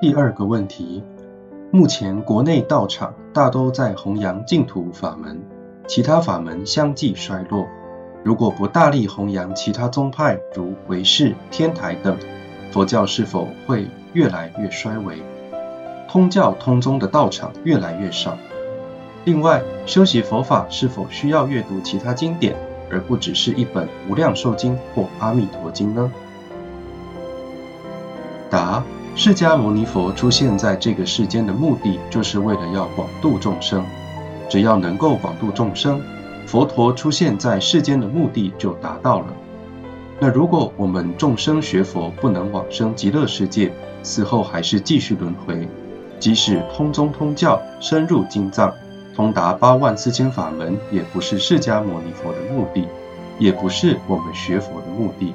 第二个问题，目前国内道场大都在弘扬净土法门，其他法门相继衰落。如果不大力弘扬其他宗派，如唯识、天台等，佛教是否会越来越衰微？通教通宗的道场越来越少。另外，修习佛法是否需要阅读其他经典，而不只是一本《无量寿经》或《阿弥陀经》呢？释迦牟尼佛出现在这个世间的目的，就是为了要广度众生。只要能够广度众生，佛陀出现在世间的目的就达到了。那如果我们众生学佛不能往生极乐世界，死后还是继续轮回，即使通宗通教，深入经藏，通达八万四千法门，也不是释迦牟尼佛的目的，也不是我们学佛的目的。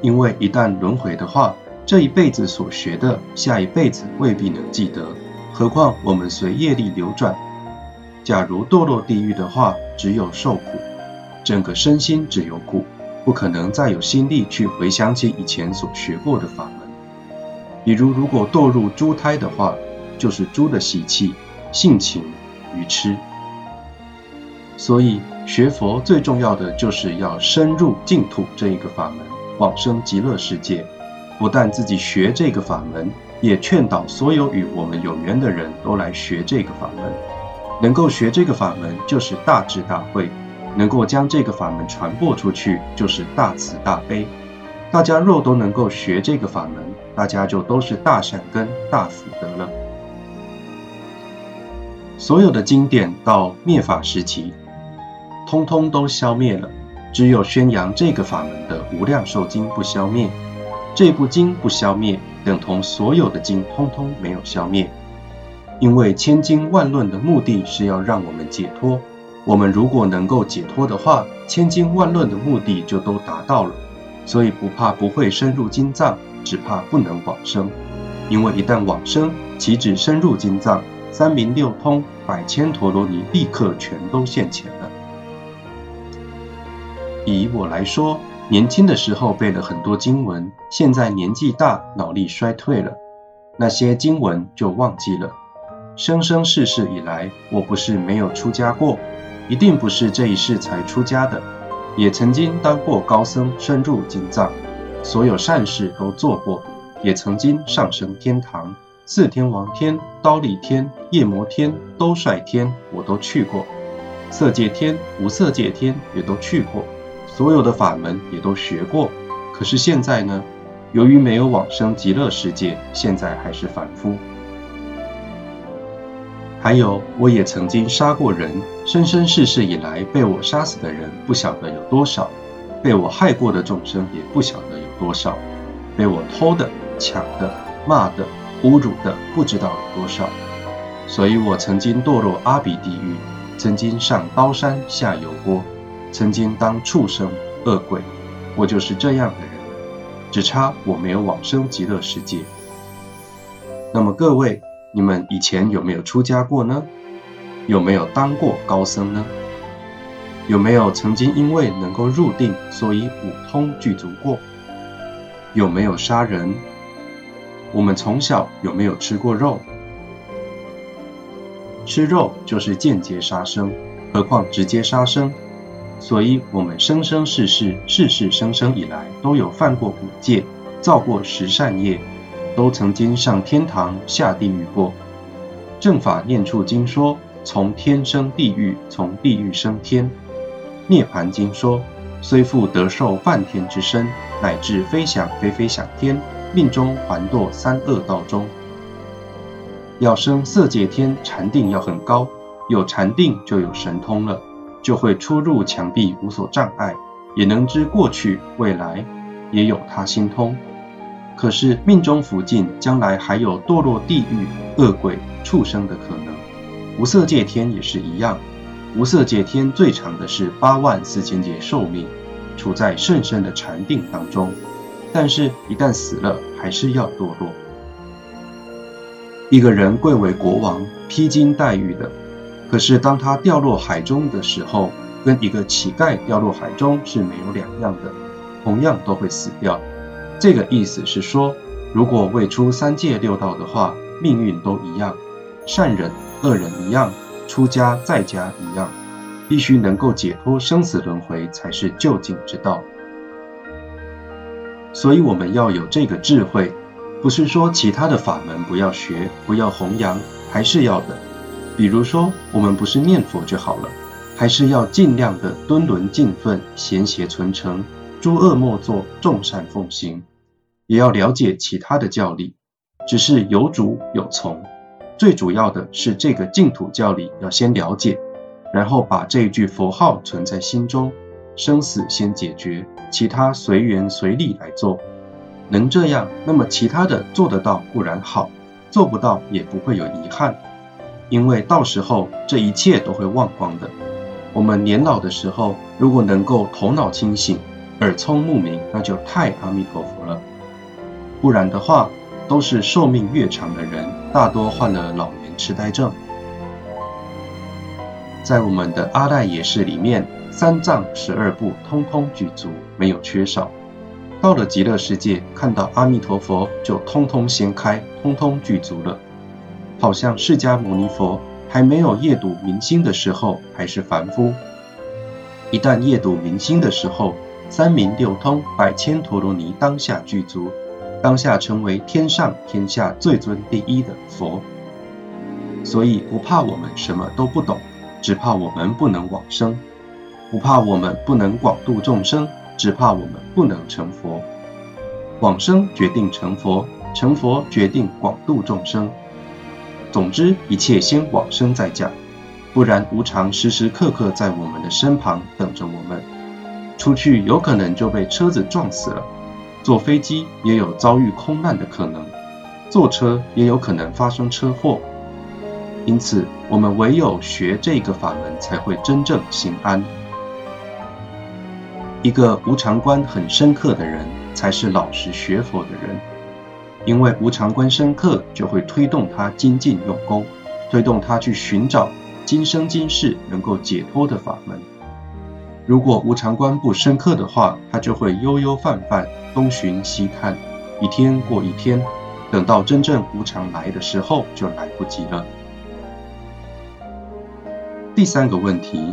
因为一旦轮回的话，这一辈子所学的，下一辈子未必能记得，何况我们随业力流转。假如堕落地狱的话，只有受苦，整个身心只有苦，不可能再有心力去回想起以前所学过的法门。比如，如果堕入猪胎的话，就是猪的习气、性情、愚痴。所以，学佛最重要的就是要深入净土这一个法门，往生极乐世界。不但自己学这个法门，也劝导所有与我们有缘的人都来学这个法门。能够学这个法门，就是大智大慧；能够将这个法门传播出去，就是大慈大悲。大家若都能够学这个法门，大家就都是大善根、大福德了。所有的经典到灭法时期，通通都消灭了，只有宣扬这个法门的《无量寿经》不消灭。这部经不消灭，等同所有的经通通没有消灭。因为千经万论的目的是要让我们解脱，我们如果能够解脱的话，千经万论的目的就都达到了。所以不怕不会深入经藏，只怕不能往生。因为一旦往生，岂止深入经藏，三明六通、百千陀罗尼立刻全都现前了。以我来说，年轻的时候背了很多经文，现在年纪大，脑力衰退了，那些经文就忘记了。生生世世以来，我不是没有出家过，一定不是这一世才出家的，也曾经当过高僧，深入经藏，所有善事都做过，也曾经上升天堂，四天王天、刀立天、夜摩天、兜率天，我都去过，色界天、无色界天也都去过，所有的法门也都学过，可是现在呢，由于没有往生极乐世界，现在还是凡夫。还有，我也曾经杀过人，生生世世以来被我杀死的人不晓得有多少，被我害过的众生也不晓得有多少，被我偷的、抢的、骂的、侮辱的不知道有多少。所以我曾经堕落阿鼻地狱，曾经上刀山下油锅，曾经当畜生、恶鬼，我就是这样的人，只差我没有往生极乐世界。那么各位。你们以前有没有出家过呢？有没有当过高僧呢？有没有曾经因为能够入定，所以五通具足过？有没有杀人？我们从小有没有吃过肉？吃肉就是间接杀生，何况直接杀生？所以，我们生生世世、世世生生以来，都有犯过五戒，造过十善业。都曾经上天堂下地狱过。正法念处经说，从天生地狱，从地狱升天。涅盘经说，虽复得受梵天之身，乃至飞翔飞飞享天，命中还堕三恶道中。要升色界天，禅定要很高，有禅定就有神通了，就会出入墙壁无所障碍，也能知过去未来，也有他心通。可是命中福尽，将来还有堕落地狱、恶鬼、畜生的可能。无色界天也是一样，无色界天最长的是八万四千劫寿命，处在甚深的禅定当中。但是，一旦死了，还是要堕落。一个人贵为国王，披荆戴玉的，可是当他掉落海中的时候，跟一个乞丐掉落海中是没有两样的，同样都会死掉。这个意思是说，如果未出三界六道的话，命运都一样，善人恶人一样，出家在家一样，必须能够解脱生死轮回才是究竟之道。所以我们要有这个智慧，不是说其他的法门不要学，不要弘扬，还是要的。比如说，我们不是念佛就好了，还是要尽量的敦伦尽分，贤邪存诚，诸恶莫作，众善奉行。也要了解其他的教理，只是有主有从，最主要的是这个净土教理要先了解，然后把这一句佛号存在心中，生死先解决，其他随缘随力来做。能这样，那么其他的做得到固然好，做不到也不会有遗憾，因为到时候这一切都会忘光的。我们年老的时候，如果能够头脑清醒，耳聪目明，那就太阿弥陀佛了。不然的话，都是寿命越长的人，大多患了老年痴呆症。在我们的阿赖耶识里面，三藏十二部通通具足，没有缺少。到了极乐世界，看到阿弥陀佛就通通掀开，通通具足了。好像释迦牟尼佛还没有夜睹明星的时候，还是凡夫；一旦夜睹明星的时候，三明六通、百千陀罗尼当下具足。当下成为天上天下最尊第一的佛，所以不怕我们什么都不懂，只怕我们不能往生；不怕我们不能广度众生，只怕我们不能成佛。往生决定成佛，成佛决定广度众生。总之，一切先往生再讲，不然无常时时刻刻在我们的身旁等着我们。出去有可能就被车子撞死了。坐飞机也有遭遇空难的可能，坐车也有可能发生车祸，因此我们唯有学这个法门，才会真正心安。一个无常观很深刻的人，才是老实学佛的人，因为无常观深刻，就会推动他精进用功，推动他去寻找今生今世能够解脱的法门。如果无常观不深刻的话，他就会悠悠泛泛，东寻西看，一天过一天，等到真正无常来的时候，就来不及了。第三个问题，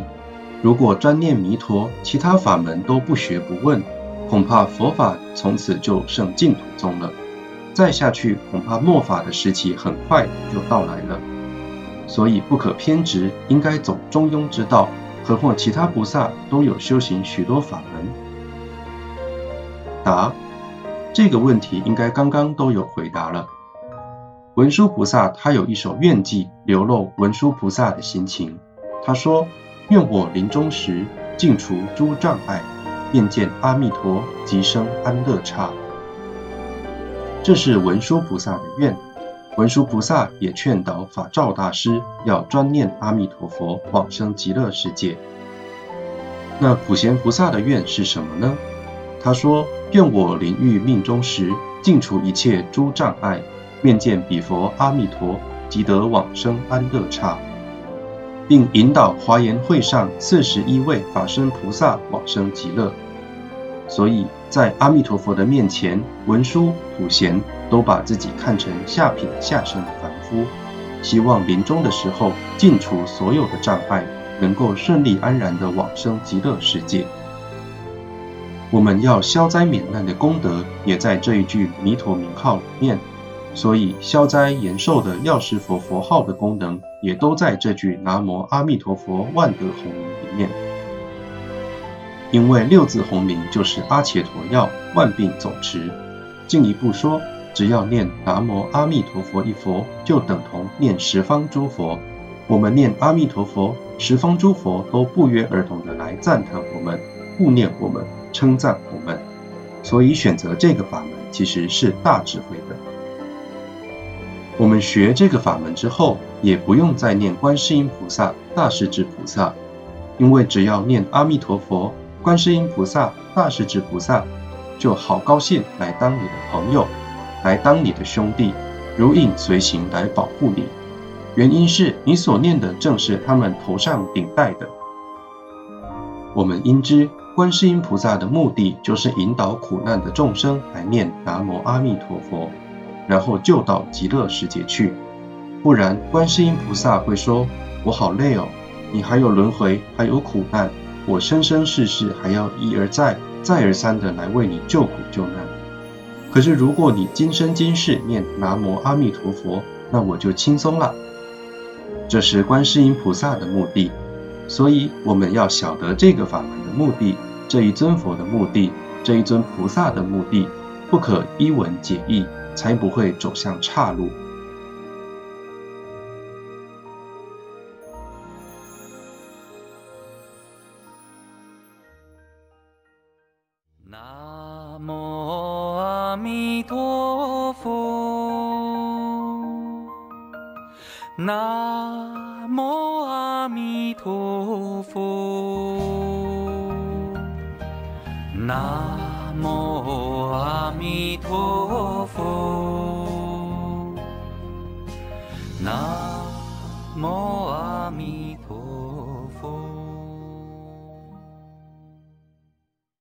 如果专念弥陀，其他法门都不学不问，恐怕佛法从此就剩净土宗了。再下去，恐怕末法的时期很快就到来了。所以不可偏执，应该走中庸之道。何况其他菩萨都有修行许多法门。答：这个问题应该刚刚都有回答了。文殊菩萨他有一首愿偈，流露文殊菩萨的心情。他说：“愿我临终时尽除诸障碍，便见阿弥陀，即生安乐刹。”这是文殊菩萨的愿。文殊菩萨也劝导法照大师要专念阿弥陀佛，往生极乐世界。那普贤菩萨的愿是什么呢？他说：“愿我临欲命中时，尽除一切诸障碍，面见彼佛阿弥陀，即得往生安乐刹，并引导华严会上四十一位法身菩萨往生极乐。”所以在阿弥陀佛的面前，文殊、普贤都把自己看成下品下生的凡夫，希望临终的时候尽除所有的障碍，能够顺利安然的往生极乐世界。我们要消灾免难的功德，也在这一句弥陀名号里面，所以消灾延寿的药师佛佛号的功能，也都在这句南无阿弥陀佛万德洪名里面。因为六字洪名就是阿且陀药，万病总持。进一步说，只要念南无阿弥陀佛一佛，就等同念十方诸佛。我们念阿弥陀佛，十方诸佛都不约而同的来赞叹我们、护念我们、称赞我们。所以选择这个法门其实是大智慧的。我们学这个法门之后，也不用再念观世音菩萨、大势至菩萨，因为只要念阿弥陀佛。观世音菩萨、大势至菩萨就好高兴来当你的朋友，来当你的兄弟，如影随形来保护你。原因是你所念的正是他们头上顶戴的。我们应知，观世音菩萨的目的就是引导苦难的众生来念南无阿弥陀佛，然后就到极乐世界去。不然，观世音菩萨会说：“我好累哦，你还有轮回，还有苦难，我生生世世还要一而再、再而三的来为你救苦救难。可是如果你今生今世念南无阿弥陀佛，那我就轻松了。”这是观世音菩萨的目的，所以我们要晓得这个法门的目的，这一尊佛的目的，这一尊菩萨的目的，不可一文解义，才不会走向岔路。南无阿弥陀佛，南无阿弥陀佛，南无。